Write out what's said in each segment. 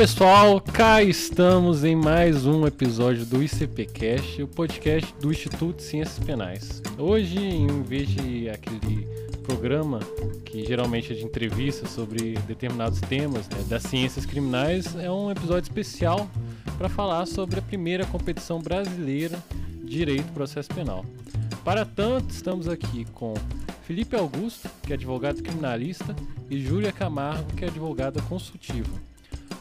Pessoal, cá estamos em mais um episódio do ICPcast, o podcast do Instituto de Ciências Penais. Hoje, em vez de aquele programa que geralmente é de entrevista sobre determinados temas né, das ciências criminais, é um episódio especial para falar sobre a primeira competição brasileira de Direito Processo Penal. Para tanto, estamos aqui com Felipe Augusto, que é advogado criminalista, e Júlia Camargo, que é advogada consultiva.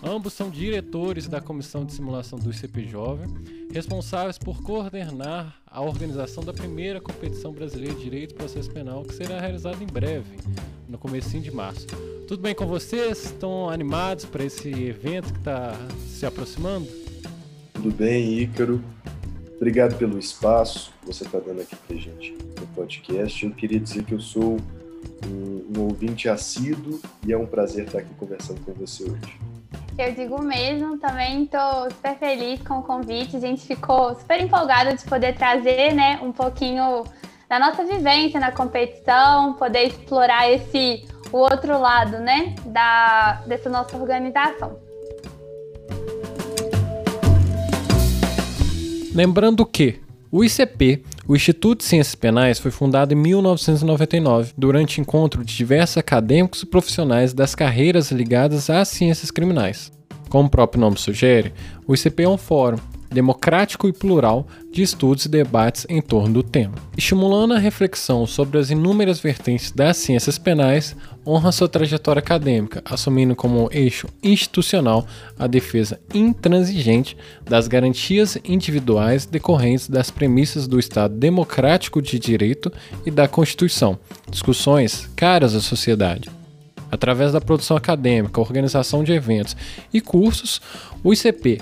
Ambos são diretores da Comissão de Simulação do ICP Jovem, responsáveis por coordenar a organização da primeira competição brasileira de Direito e Processo Penal, que será realizada em breve, no começo de março. Tudo bem com vocês? Estão animados para esse evento que está se aproximando? Tudo bem, Ícaro. Obrigado pelo espaço que você está dando aqui para gente no podcast. Eu queria dizer que eu sou um, um ouvinte assíduo e é um prazer estar aqui conversando com você hoje. Eu digo mesmo, também estou super feliz com o convite. A gente ficou super empolgado de poder trazer, né, um pouquinho da nossa vivência na competição, poder explorar esse o outro lado, né, da dessa nossa organização. Lembrando que o ICP, o Instituto de Ciências Penais, foi fundado em 1999, durante encontro de diversos acadêmicos e profissionais das carreiras ligadas às ciências criminais. Como o próprio nome sugere, o ICP é um fórum democrático e plural de estudos e debates em torno do tema. Estimulando a reflexão sobre as inúmeras vertentes das ciências penais, honra sua trajetória acadêmica, assumindo como eixo institucional a defesa intransigente das garantias individuais decorrentes das premissas do Estado democrático de direito e da Constituição, discussões caras à sociedade. Através da produção acadêmica, organização de eventos e cursos, o ICP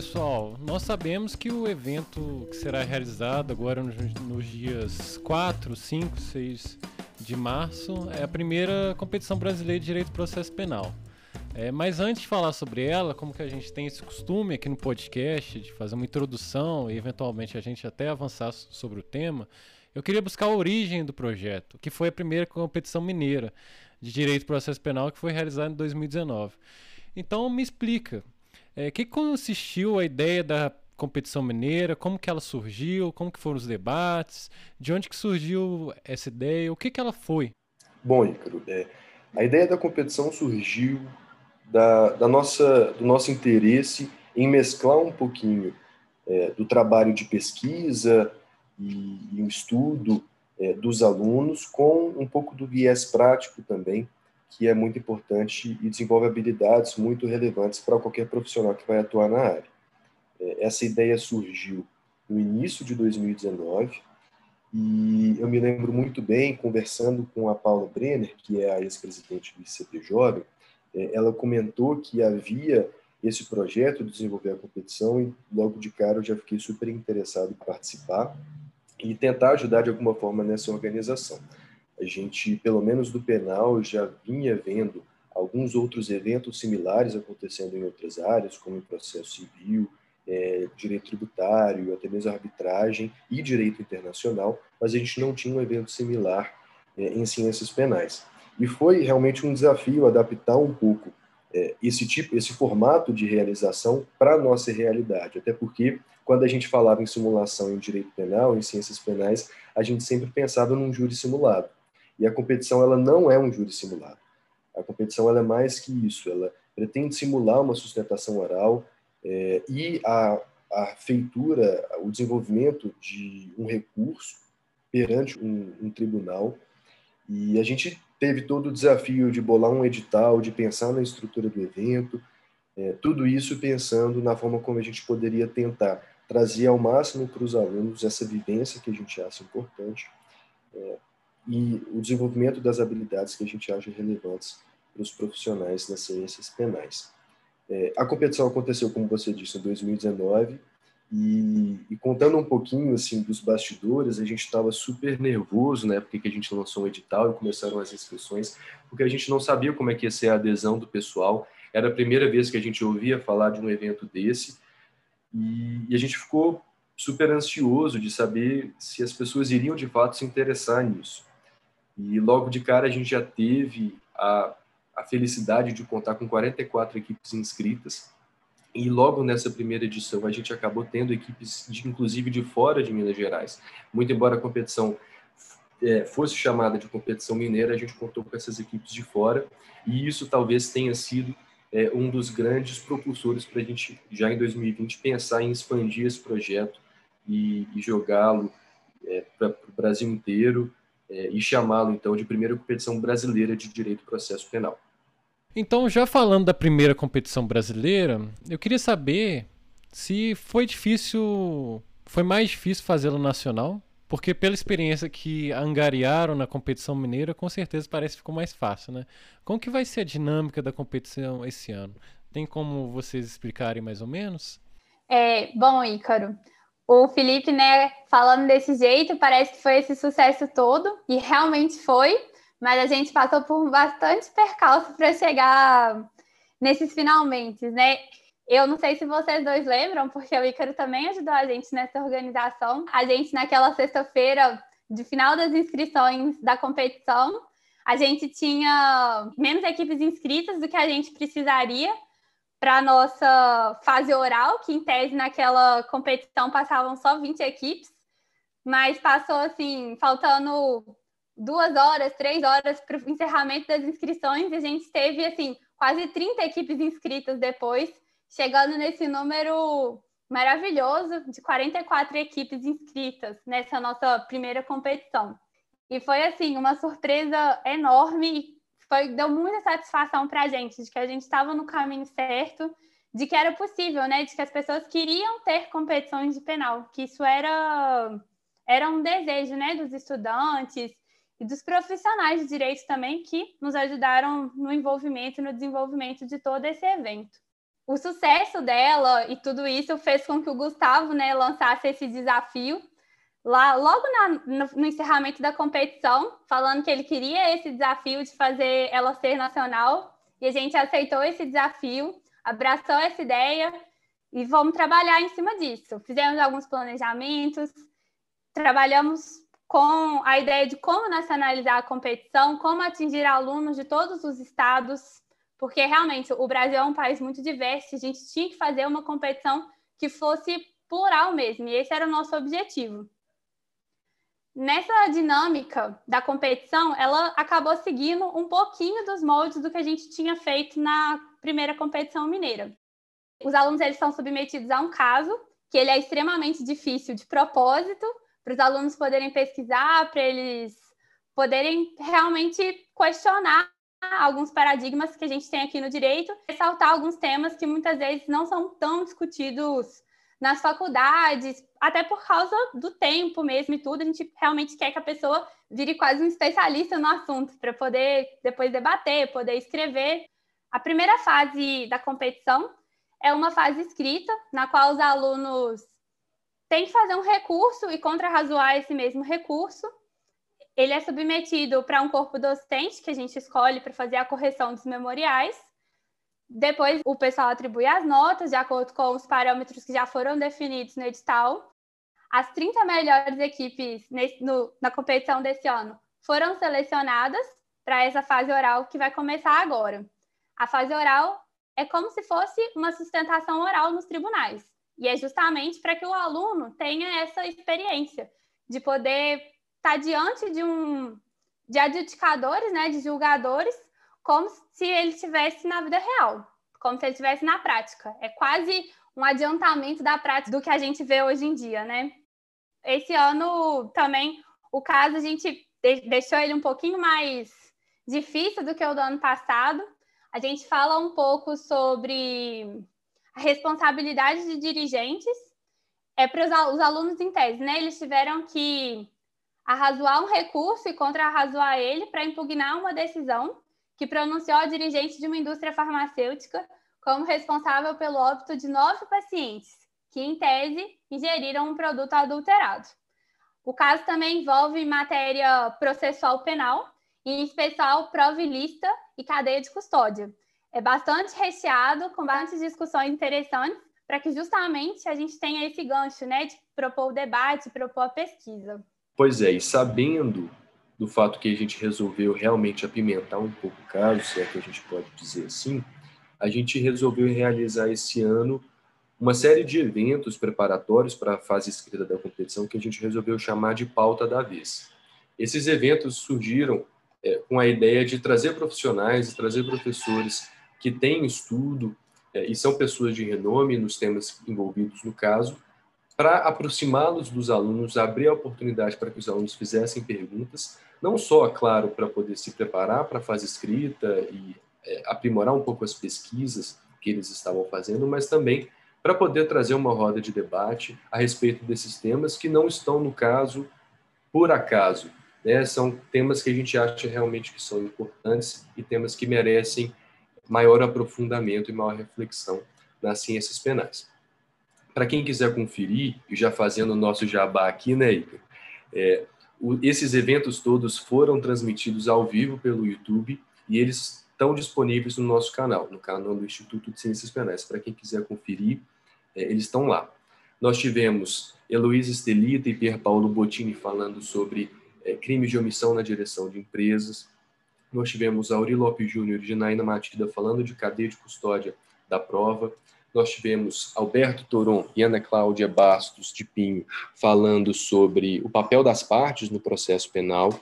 Pessoal, nós sabemos que o evento que será realizado agora nos, nos dias 4, 5, 6 de março é a primeira competição brasileira de direito de processo penal. É, mas antes de falar sobre ela, como que a gente tem esse costume aqui no podcast de fazer uma introdução e eventualmente a gente até avançar sobre o tema, eu queria buscar a origem do projeto, que foi a primeira competição mineira de direito do processo penal que foi realizada em 2019. Então me explica, é, que consistiu a ideia da competição mineira, como que ela surgiu, como que foram os debates, de onde que surgiu essa ideia, o que que ela foi? Bom, Ícaro, é, a ideia da competição surgiu da, da, nossa, do nosso interesse em mesclar um pouquinho é, do trabalho de pesquisa, e, e o estudo é, dos alunos com um pouco do viés prático também, que é muito importante e desenvolve habilidades muito relevantes para qualquer profissional que vai atuar na área. É, essa ideia surgiu no início de 2019 e eu me lembro muito bem, conversando com a Paula Brenner, que é a ex-presidente do ICP Jovem, é, ela comentou que havia esse projeto de desenvolver a competição e logo de cara eu já fiquei super interessado em participar e tentar ajudar de alguma forma nessa organização. A gente, pelo menos do penal, já vinha vendo alguns outros eventos similares acontecendo em outras áreas, como em processo civil, é, direito tributário, até mesmo arbitragem e direito internacional, mas a gente não tinha um evento similar é, em ciências penais. E foi realmente um desafio adaptar um pouco é, esse tipo, esse formato de realização para a nossa realidade, até porque quando a gente falava em simulação em direito penal, em ciências penais, a gente sempre pensava num júri simulado. E a competição ela não é um júri simulado. A competição ela é mais que isso. Ela pretende simular uma sustentação oral é, e a, a feitura, o desenvolvimento de um recurso perante um, um tribunal. E a gente teve todo o desafio de bolar um edital, de pensar na estrutura do evento, é, tudo isso pensando na forma como a gente poderia tentar trazer ao máximo para os alunos essa vivência que a gente acha importante, é, e o desenvolvimento das habilidades que a gente acha relevantes para os profissionais nas ciências penais. É, a competição aconteceu, como você disse, em 2019 e, e, contando um pouquinho assim dos bastidores, a gente estava super nervoso na época que a gente lançou o edital e começaram as inscrições, porque a gente não sabia como é que ia ser a adesão do pessoal. Era a primeira vez que a gente ouvia falar de um evento desse e, e a gente ficou super ansioso de saber se as pessoas iriam de fato se interessar nisso. E logo de cara a gente já teve a, a felicidade de contar com 44 equipes inscritas. E logo nessa primeira edição a gente acabou tendo equipes, de, inclusive de fora de Minas Gerais. Muito embora a competição é, fosse chamada de competição mineira, a gente contou com essas equipes de fora. E isso talvez tenha sido é, um dos grandes propulsores para a gente já em 2020 pensar em expandir esse projeto e, e jogá-lo é, para o Brasil inteiro é, e chamá-lo então de primeira competição brasileira de direito processo penal. Então, já falando da primeira competição brasileira, eu queria saber se foi difícil, foi mais difícil fazê-la nacional, porque pela experiência que angariaram na competição mineira, com certeza parece que ficou mais fácil, né? Como que vai ser a dinâmica da competição esse ano? Tem como vocês explicarem mais ou menos? É, bom, Ícaro, o Felipe, né, falando desse jeito, parece que foi esse sucesso todo, e realmente foi mas a gente passou por bastante percalço para chegar nesses finalmente, né? Eu não sei se vocês dois lembram, porque o Ícaro também ajudou a gente nessa organização. A gente, naquela sexta-feira de final das inscrições da competição, a gente tinha menos equipes inscritas do que a gente precisaria para a nossa fase oral, que em tese naquela competição passavam só 20 equipes, mas passou assim, faltando duas horas, três horas para o encerramento das inscrições e a gente teve, assim, quase 30 equipes inscritas depois, chegando nesse número maravilhoso de 44 equipes inscritas nessa nossa primeira competição. E foi, assim, uma surpresa enorme, foi, deu muita satisfação para a gente, de que a gente estava no caminho certo, de que era possível, né, de que as pessoas queriam ter competições de penal, que isso era, era um desejo, né, dos estudantes, e dos profissionais de direito também que nos ajudaram no envolvimento e no desenvolvimento de todo esse evento. O sucesso dela e tudo isso fez com que o Gustavo né, lançasse esse desafio lá logo na, no, no, encerramento da competição, falando que ele queria esse desafio de fazer ela ser nacional, e a gente aceitou esse desafio, abraçou essa ideia e vamos trabalhar em cima disso. Fizemos alguns planejamentos, trabalhamos com a ideia de como nacionalizar a competição, como atingir alunos de todos os estados, porque realmente o Brasil é um país muito diverso, a gente tinha que fazer uma competição que fosse plural mesmo, e esse era o nosso objetivo. Nessa dinâmica da competição, ela acabou seguindo um pouquinho dos moldes do que a gente tinha feito na primeira competição mineira. Os alunos eles são submetidos a um caso que ele é extremamente difícil de propósito, para os alunos poderem pesquisar, para eles poderem realmente questionar alguns paradigmas que a gente tem aqui no direito, ressaltar alguns temas que muitas vezes não são tão discutidos nas faculdades, até por causa do tempo mesmo e tudo, a gente realmente quer que a pessoa vire quase um especialista no assunto para poder depois debater, poder escrever. A primeira fase da competição é uma fase escrita, na qual os alunos tem que fazer um recurso e contrarrazoar esse mesmo recurso. Ele é submetido para um corpo docente que a gente escolhe para fazer a correção dos memoriais. Depois, o pessoal atribui as notas de acordo com os parâmetros que já foram definidos no edital. As 30 melhores equipes nesse, no, na competição desse ano foram selecionadas para essa fase oral que vai começar agora. A fase oral é como se fosse uma sustentação oral nos tribunais. E é justamente para que o aluno tenha essa experiência de poder estar tá diante de um de adjudicadores, né, de julgadores, como se ele estivesse na vida real, como se ele estivesse na prática. É quase um adiantamento da prática do que a gente vê hoje em dia, né? Esse ano também o caso a gente deixou ele um pouquinho mais difícil do que o do ano passado. A gente fala um pouco sobre a responsabilidade de dirigentes é para os alunos em tese, né? Eles tiveram que arrazoar um recurso e contra-arrazoar ele para impugnar uma decisão que pronunciou a dirigente de uma indústria farmacêutica como responsável pelo óbito de nove pacientes que, em tese, ingeriram um produto adulterado. O caso também envolve matéria processual penal, em especial prova ilícita e cadeia de custódia. É bastante recheado, com bastantes discussões interessantes, para que justamente a gente tenha esse gancho né, de propor o debate, propor a pesquisa. Pois é, e sabendo do fato que a gente resolveu realmente apimentar um pouco o caso, se é que a gente pode dizer assim, a gente resolveu realizar esse ano uma série de eventos preparatórios para a fase escrita da competição que a gente resolveu chamar de pauta da vez. Esses eventos surgiram é, com a ideia de trazer profissionais, trazer professores que têm estudo é, e são pessoas de renome nos temas envolvidos no caso, para aproximá-los dos alunos, abrir a oportunidade para que os alunos fizessem perguntas, não só, claro, para poder se preparar para a fase escrita e é, aprimorar um pouco as pesquisas que eles estavam fazendo, mas também para poder trazer uma roda de debate a respeito desses temas que não estão no caso por acaso. Né? São temas que a gente acha realmente que são importantes e temas que merecem maior aprofundamento e maior reflexão nas ciências penais. Para quem quiser conferir, e já fazendo o nosso jabá aqui, né, Igor? É, esses eventos todos foram transmitidos ao vivo pelo YouTube e eles estão disponíveis no nosso canal, no canal do Instituto de Ciências Penais. Para quem quiser conferir, é, eles estão lá. Nós tivemos Heloísa Estelita e Pier Paulo Bottini falando sobre é, crimes de omissão na direção de empresas. Nós tivemos Auri Lopes Júnior e Janaína Matida falando de cadeia de custódia da prova. Nós tivemos Alberto Toron e Ana Cláudia Bastos de Pinho falando sobre o papel das partes no processo penal.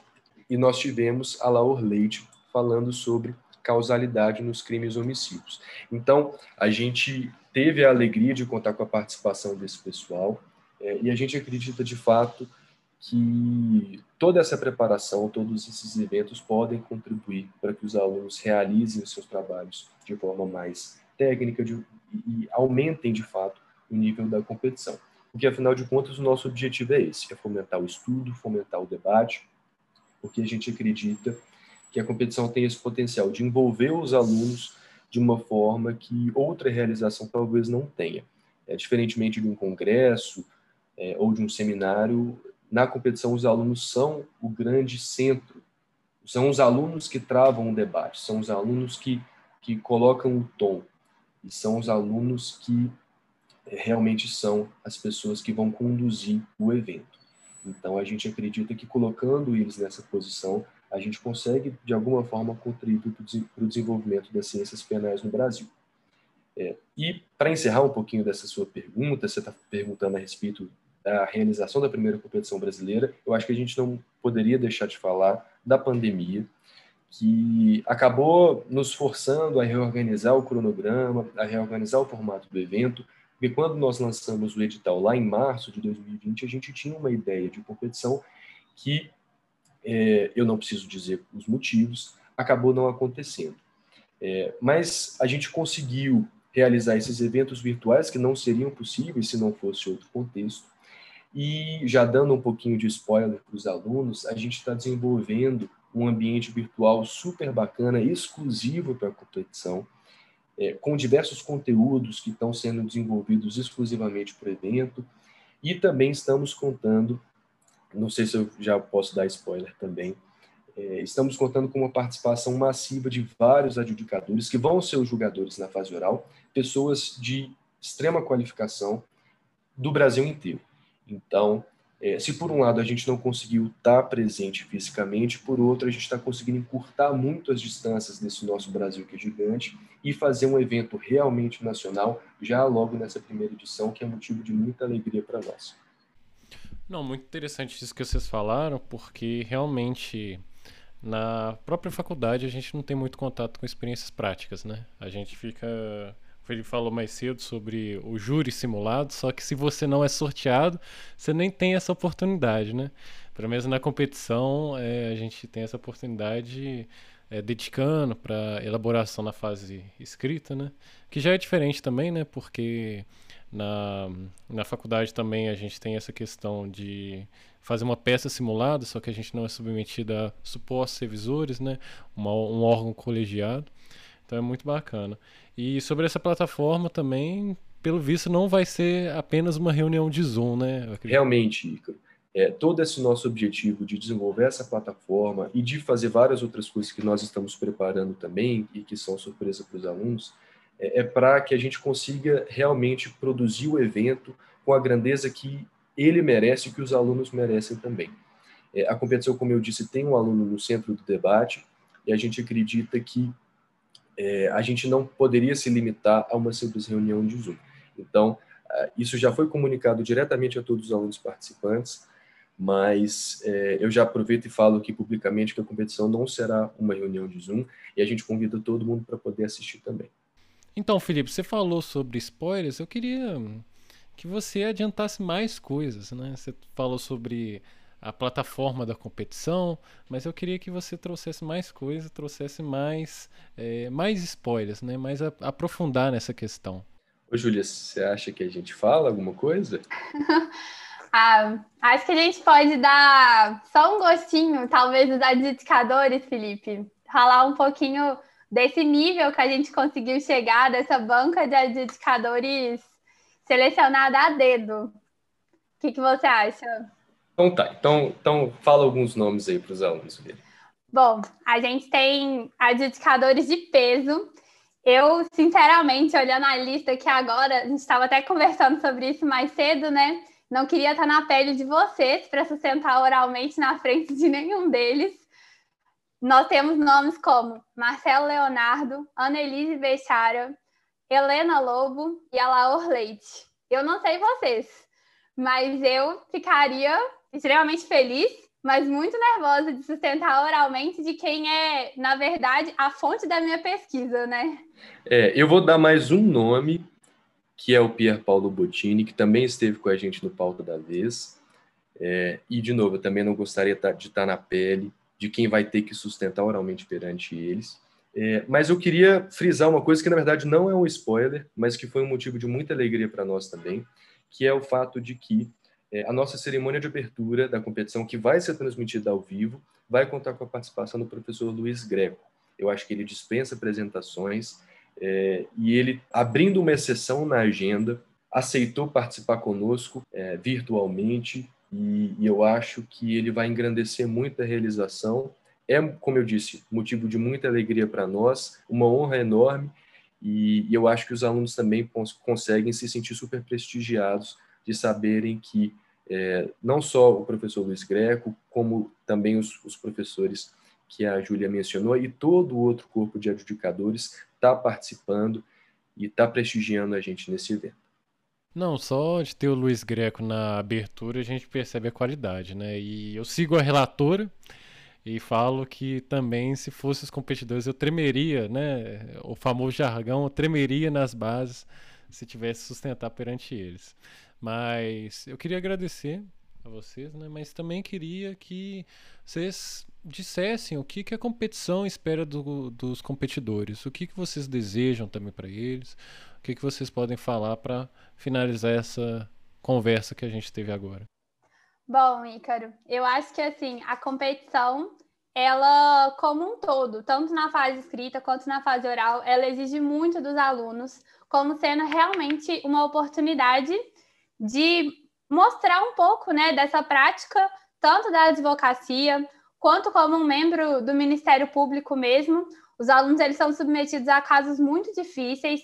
E nós tivemos a Laura Leite falando sobre causalidade nos crimes homicídios. Então, a gente teve a alegria de contar com a participação desse pessoal é, e a gente acredita de fato que toda essa preparação, todos esses eventos podem contribuir para que os alunos realizem os seus trabalhos de forma mais técnica de, e aumentem de fato o nível da competição. Porque afinal de contas o nosso objetivo é esse, é fomentar o estudo, fomentar o debate, porque a gente acredita que a competição tem esse potencial de envolver os alunos de uma forma que outra realização talvez não tenha. É, diferentemente de um congresso é, ou de um seminário, na competição os alunos são o grande centro, são os alunos que travam o debate, são os alunos que, que colocam o tom, e são os alunos que é, realmente são as pessoas que vão conduzir o evento. Então a gente acredita que colocando eles nessa posição, a gente consegue, de alguma forma, contribuir para o desenvolvimento das ciências penais no Brasil. É, e, para encerrar um pouquinho dessa sua pergunta, você está perguntando a respeito da realização da primeira competição brasileira, eu acho que a gente não poderia deixar de falar da pandemia, que acabou nos forçando a reorganizar o cronograma, a reorganizar o formato do evento, porque quando nós lançamos o edital lá em março de 2020, a gente tinha uma ideia de competição que é, eu não preciso dizer os motivos, acabou não acontecendo. É, mas a gente conseguiu realizar esses eventos virtuais que não seriam possíveis se não fosse outro contexto. E já dando um pouquinho de spoiler para os alunos, a gente está desenvolvendo um ambiente virtual super bacana, exclusivo para a competição, é, com diversos conteúdos que estão sendo desenvolvidos exclusivamente para o evento. E também estamos contando não sei se eu já posso dar spoiler também. É, estamos contando com uma participação massiva de vários adjudicadores que vão ser os julgadores na fase oral, pessoas de extrema qualificação do Brasil inteiro. Então, é, se por um lado a gente não conseguiu estar presente fisicamente, por outro a gente está conseguindo encurtar muito as distâncias desse nosso Brasil que é gigante e fazer um evento realmente nacional já logo nessa primeira edição, que é motivo de muita alegria para nós. Não, muito interessante isso que vocês falaram, porque realmente na própria faculdade a gente não tem muito contato com experiências práticas, né? A gente fica. Ele falou mais cedo sobre o júri simulado, só que se você não é sorteado, você nem tem essa oportunidade, né? Pelo menos na competição, é, a gente tem essa oportunidade é, dedicando para elaboração na fase escrita, né? Que já é diferente também, né? Porque na, na faculdade também a gente tem essa questão de fazer uma peça simulada, só que a gente não é submetido a supostos revisores, né? Uma, um órgão colegiado. Então é muito bacana. E sobre essa plataforma também, pelo visto, não vai ser apenas uma reunião de Zoom, né? Realmente, Ícaro. É, todo esse nosso objetivo de desenvolver essa plataforma e de fazer várias outras coisas que nós estamos preparando também e que são surpresa para os alunos, é, é para que a gente consiga realmente produzir o evento com a grandeza que ele merece e que os alunos merecem também. É, a competição, como eu disse, tem um aluno no centro do debate e a gente acredita que é, a gente não poderia se limitar a uma simples reunião de Zoom. Então, é, isso já foi comunicado diretamente a todos os alunos participantes, mas é, eu já aproveito e falo aqui publicamente que a competição não será uma reunião de Zoom e a gente convida todo mundo para poder assistir também. Então, Felipe, você falou sobre spoilers, eu queria que você adiantasse mais coisas, né? Você falou sobre a plataforma da competição, mas eu queria que você trouxesse mais coisas, trouxesse mais, é, mais spoilers, né? Mais a, aprofundar nessa questão. Ô, Júlia, você acha que a gente fala alguma coisa? ah, acho que a gente pode dar só um gostinho, talvez, dos adjudicadores, Felipe. Falar um pouquinho desse nível que a gente conseguiu chegar, dessa banca de adjudicadores selecionada a dedo. O que, que você acha? Então tá, então, então fala alguns nomes aí para os alunos. Bom, a gente tem adjudicadores de peso. Eu, sinceramente, olhando a lista aqui agora, a gente estava até conversando sobre isso mais cedo, né? Não queria estar na pele de vocês para sustentar oralmente na frente de nenhum deles. Nós temos nomes como Marcelo Leonardo, Annelise Bechara, Helena Lobo e a Laura Leite. Eu não sei vocês, mas eu ficaria extremamente feliz, mas muito nervosa de sustentar oralmente de quem é, na verdade, a fonte da minha pesquisa, né? É, eu vou dar mais um nome, que é o Pier Paulo Bottini, que também esteve com a gente no Pauta da Vez. É, e, de novo, eu também não gostaria de estar na pele de quem vai ter que sustentar oralmente perante eles. É, mas eu queria frisar uma coisa que, na verdade, não é um spoiler, mas que foi um motivo de muita alegria para nós também, que é o fato de que a nossa cerimônia de abertura da competição, que vai ser transmitida ao vivo, vai contar com a participação do professor Luiz Greco. Eu acho que ele dispensa apresentações é, e ele, abrindo uma exceção na agenda, aceitou participar conosco é, virtualmente e, e eu acho que ele vai engrandecer muito a realização é, como eu disse, motivo de muita alegria para nós, uma honra enorme, e, e, eu acho que os alunos também conseguem se sentir super prestigiados de saberem que é, não só o professor Luiz Greco, como também os, os professores que a Júlia mencionou e todo o outro corpo de adjudicadores está participando e está prestigiando a gente nesse evento. Não, só de ter o Luiz Greco na abertura a gente percebe a qualidade, né? E eu sigo a relatora, e falo que também, se fosse os competidores, eu tremeria, né? O famoso jargão, eu tremeria nas bases se tivesse sustentar perante eles. Mas eu queria agradecer a vocês, né? Mas também queria que vocês dissessem o que, que a competição espera do, dos competidores, o que, que vocês desejam também para eles, o que, que vocês podem falar para finalizar essa conversa que a gente teve agora. Bom, Ícaro, eu acho que assim, a competição, ela como um todo, tanto na fase escrita quanto na fase oral, ela exige muito dos alunos, como sendo realmente uma oportunidade de mostrar um pouco, né, dessa prática, tanto da advocacia, quanto como um membro do Ministério Público mesmo. Os alunos eles são submetidos a casos muito difíceis,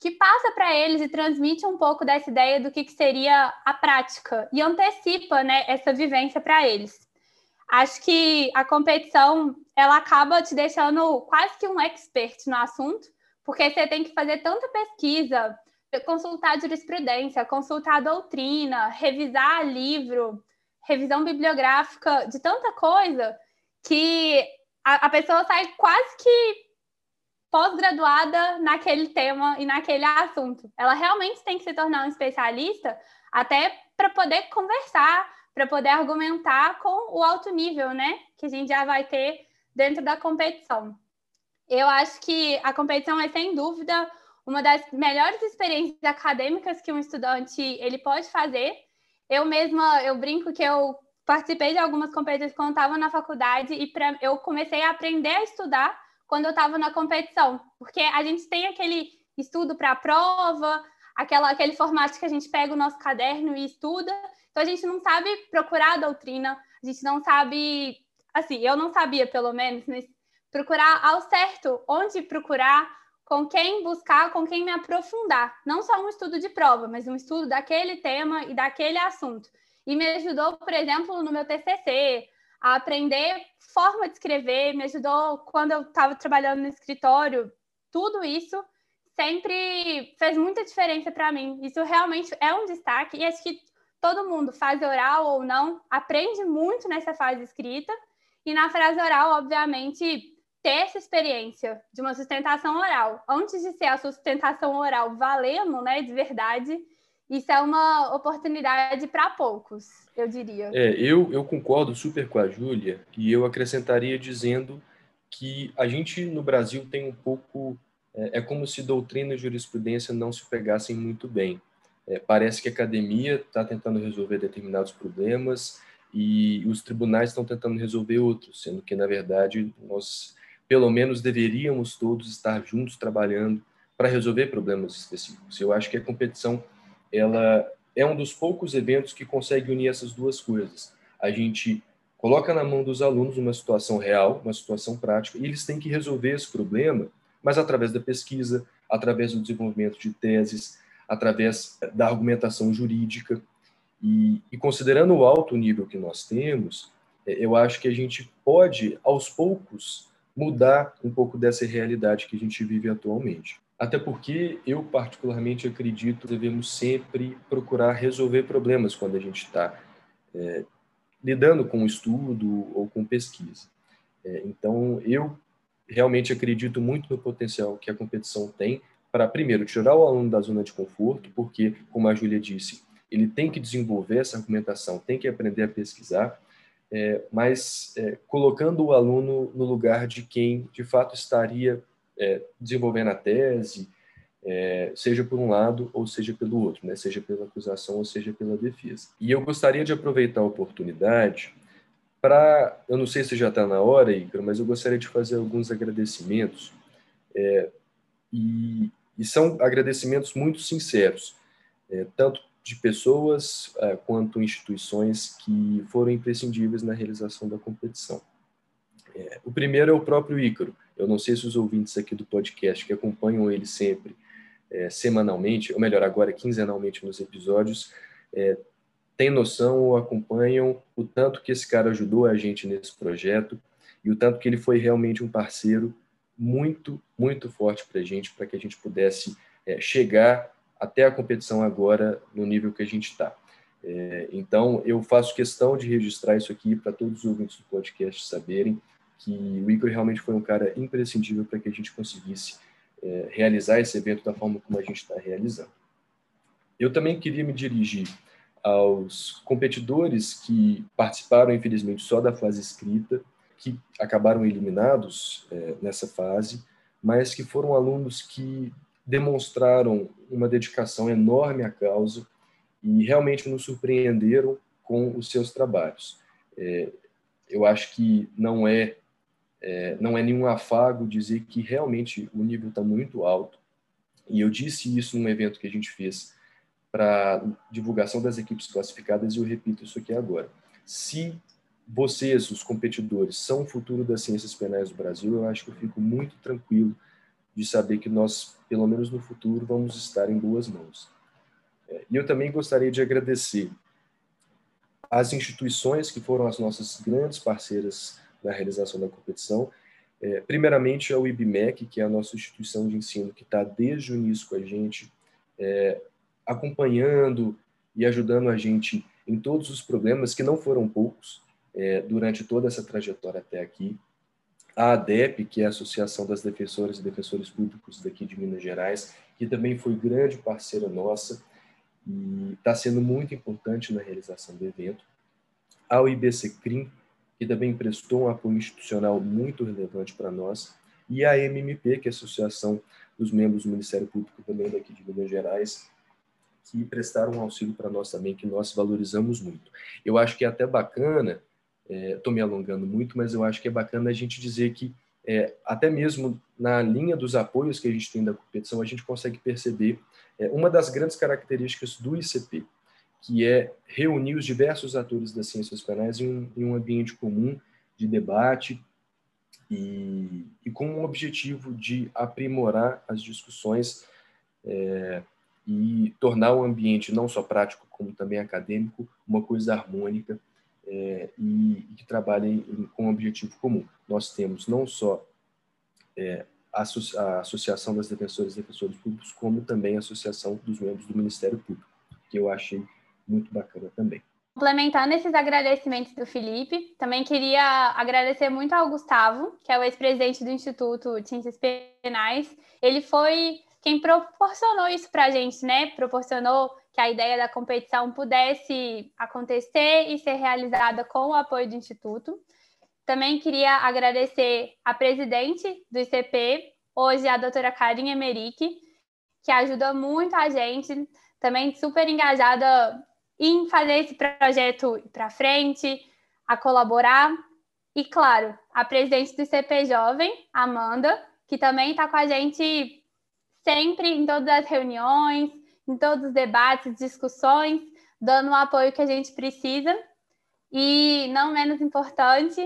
que passa para eles e transmite um pouco dessa ideia do que, que seria a prática e antecipa né, essa vivência para eles. Acho que a competição ela acaba te deixando quase que um expert no assunto, porque você tem que fazer tanta pesquisa, consultar jurisprudência, consultar doutrina, revisar livro, revisão bibliográfica de tanta coisa que a, a pessoa sai quase que pós-graduada naquele tema e naquele assunto. Ela realmente tem que se tornar um especialista até para poder conversar, para poder argumentar com o alto nível, né? Que a gente já vai ter dentro da competição. Eu acho que a competição é sem dúvida uma das melhores experiências acadêmicas que um estudante ele pode fazer. Eu mesma eu brinco que eu participei de algumas competições quando estava na faculdade e pra, eu comecei a aprender a estudar quando eu estava na competição, porque a gente tem aquele estudo para a prova, aquela, aquele formato que a gente pega o nosso caderno e estuda, então a gente não sabe procurar a doutrina, a gente não sabe, assim, eu não sabia pelo menos, procurar ao certo onde procurar, com quem buscar, com quem me aprofundar. Não só um estudo de prova, mas um estudo daquele tema e daquele assunto. E me ajudou, por exemplo, no meu TCC, a aprender forma de escrever, me ajudou quando eu estava trabalhando no escritório. Tudo isso sempre fez muita diferença para mim. Isso realmente é um destaque e acho que todo mundo, faz oral ou não, aprende muito nessa fase escrita. E na frase oral, obviamente, ter essa experiência de uma sustentação oral, antes de ser a sustentação oral valendo, né, de verdade, isso é uma oportunidade para poucos, eu diria. É, eu, eu concordo super com a Júlia e eu acrescentaria dizendo que a gente no Brasil tem um pouco. É, é como se doutrina e jurisprudência não se pegassem muito bem. É, parece que a academia está tentando resolver determinados problemas e os tribunais estão tentando resolver outros, sendo que, na verdade, nós pelo menos deveríamos todos estar juntos trabalhando para resolver problemas específicos. Eu acho que a competição ela é um dos poucos eventos que consegue unir essas duas coisas. A gente coloca na mão dos alunos uma situação real, uma situação prática, e eles têm que resolver esse problema, mas através da pesquisa, através do desenvolvimento de teses, através da argumentação jurídica. E, e considerando o alto nível que nós temos, é, eu acho que a gente pode, aos poucos, mudar um pouco dessa realidade que a gente vive atualmente. Até porque eu, particularmente, acredito que devemos sempre procurar resolver problemas quando a gente está é, lidando com estudo ou com pesquisa. É, então, eu realmente acredito muito no potencial que a competição tem para, primeiro, tirar o aluno da zona de conforto, porque, como a Júlia disse, ele tem que desenvolver essa argumentação, tem que aprender a pesquisar, é, mas é, colocando o aluno no lugar de quem de fato estaria é, desenvolvendo a tese, é, seja por um lado ou seja pelo outro, né? seja pela acusação ou seja pela defesa. E eu gostaria de aproveitar a oportunidade para, eu não sei se já está na hora, Igor, mas eu gostaria de fazer alguns agradecimentos, é, e, e, são agradecimentos muito sinceros, é, tanto de pessoas uh, quanto instituições que foram imprescindíveis na realização da competição. É, o primeiro é o próprio Ícaro. Eu não sei se os ouvintes aqui do podcast que acompanham ele sempre, é, semanalmente, ou melhor, agora quinzenalmente nos episódios, é, têm noção ou acompanham o tanto que esse cara ajudou a gente nesse projeto e o tanto que ele foi realmente um parceiro muito, muito forte para a gente, para que a gente pudesse é, chegar até a competição agora no nível que a gente está. É, então, eu faço questão de registrar isso aqui para todos os ouvintes do podcast saberem que o Igor realmente foi um cara imprescindível para que a gente conseguisse é, realizar esse evento da forma como a gente está realizando. Eu também queria me dirigir aos competidores que participaram, infelizmente, só da fase escrita, que acabaram eliminados é, nessa fase, mas que foram alunos que demonstraram uma dedicação enorme à causa e realmente nos surpreenderam com os seus trabalhos. É, eu acho que não é, é, não é nenhum afago dizer que realmente o nível está muito alto. E eu disse isso num evento que a gente fez para divulgação das equipes classificadas e eu repito isso aqui agora. Se vocês, os competidores, são o futuro das ciências penais do Brasil, eu acho que eu fico muito tranquilo de saber que nós, pelo menos no futuro, vamos estar em boas mãos. É, e eu também gostaria de agradecer às instituições que foram as nossas grandes parceiras na realização da competição. É, primeiramente, ao IBMEC, que é a nossa instituição de ensino que está desde o início com a gente, é, acompanhando e ajudando a gente em todos os problemas, que não foram poucos, é, durante toda essa trajetória até aqui a ADEP, que é a Associação das Defensoras e Defensores Públicos daqui de Minas Gerais, que também foi grande parceira nossa e está sendo muito importante na realização do evento. Ao IBCCRIM, que também prestou um apoio institucional muito relevante para nós, e a MMP, que é a Associação dos Membros do Ministério Público também daqui de Minas Gerais, que prestaram um auxílio para nós também, que nós valorizamos muito. Eu acho que é até bacana, estou é, me alongando muito, mas eu acho que é bacana a gente dizer que, é, até mesmo na linha dos apoios que a gente tem da competição, a gente consegue perceber é, uma das grandes características do ICP, que é reunir os diversos atores das ciências penais em um, em um ambiente comum de debate e, e, com o objetivo de aprimorar as discussões é, e tornar o ambiente não só prático como também acadêmico uma coisa harmônica é, e, que trabalhe com um objetivo comum. Nós temos não só é, a, a, Associação das Defensoras e Defensores Públicos, como também a Associação dos Membros do Ministério Público, que eu achei muito bacana também. Complementando esses agradecimentos do Felipe, também queria agradecer muito ao Gustavo, que é o ex-presidente do Instituto de Ciências Penais. Ele foi quem proporcionou isso para a gente, né? Proporcionou que a ideia da competição pudesse acontecer e ser realizada com o apoio do Instituto. Também queria agradecer a presidente do ICP, hoje a doutora Karine Emerick, que ajuda muito a gente, também super engajada em fazer esse projeto para frente, a colaborar. E, claro, a presidente do ICP Jovem, Amanda, que também está com a gente sempre em todas as reuniões, em todos os debates, discussões, dando o apoio que a gente precisa. E, não menos importante,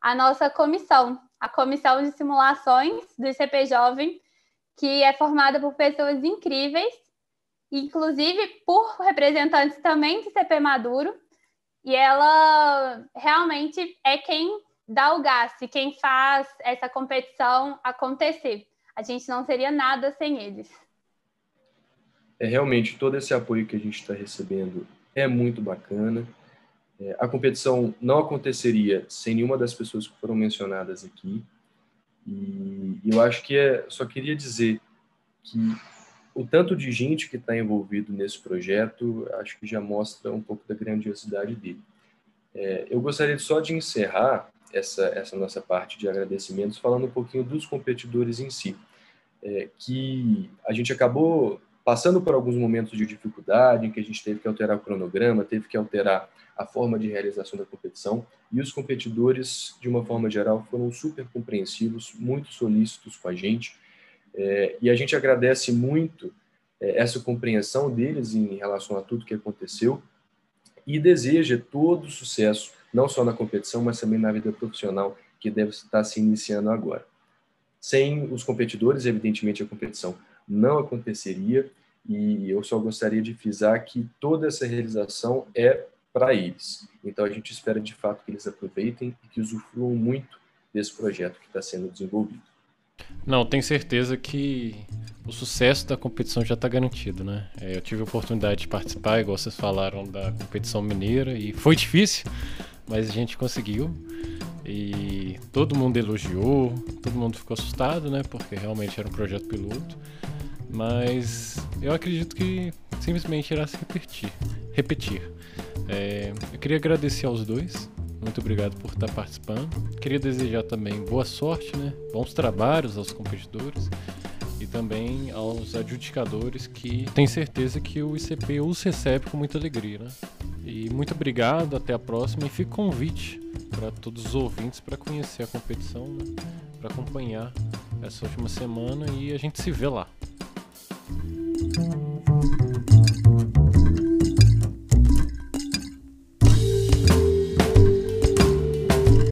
a nossa comissão, a Comissão de Simulações do ICP Jovem, que é formada por pessoas incríveis, inclusive por representantes também do ICP Maduro, e ela realmente é quem dá o gás, quem faz essa competição acontecer a gente não seria nada sem eles. É realmente todo esse apoio que a gente está recebendo é muito bacana. É, a competição não aconteceria sem nenhuma das pessoas que foram mencionadas aqui. E eu acho que é, só queria dizer que o tanto de gente que está envolvido nesse projeto, acho que já mostra um pouco da grandiosidade dele. É, eu gostaria só de encerrar essa, essa nossa parte de agradecimentos falando um pouquinho dos competidores em si é, que a gente acabou passando por alguns momentos de dificuldade, em que a gente teve que alterar o cronograma, teve que alterar a forma de realização da competição, e os competidores, de uma forma geral, foram super compreensivos, muito solícitos com a gente, é, e a gente agradece muito é, essa compreensão deles em relação a tudo que aconteceu, e deseja todo sucesso, não só na competição, mas também na vida profissional, que deve estar se iniciando agora. Sem os competidores, evidentemente, a competição não aconteceria e eu só gostaria de frisar que toda essa realização é para eles. Então a gente espera de fato que eles aproveitem e que usufruam muito desse projeto que está sendo desenvolvido. Não, tenho certeza que o sucesso da competição já está garantido, né? É, eu tive a oportunidade de participar, igual vocês falaram, da competição mineira e foi difícil, mas a gente conseguiu. E todo mundo elogiou, todo mundo ficou assustado, né? Porque realmente era um projeto piloto. Mas eu acredito que simplesmente irá se repetir. repetir. É, eu queria agradecer aos dois. Muito obrigado por estar participando. Queria desejar também boa sorte, né? Bons trabalhos aos competidores e também aos adjudicadores que tenho certeza que o ICP os recebe com muita alegria, né? E muito obrigado, até a próxima e fica convite para todos os ouvintes para conhecer a competição, né? para acompanhar essa última semana e a gente se vê lá. Thank you.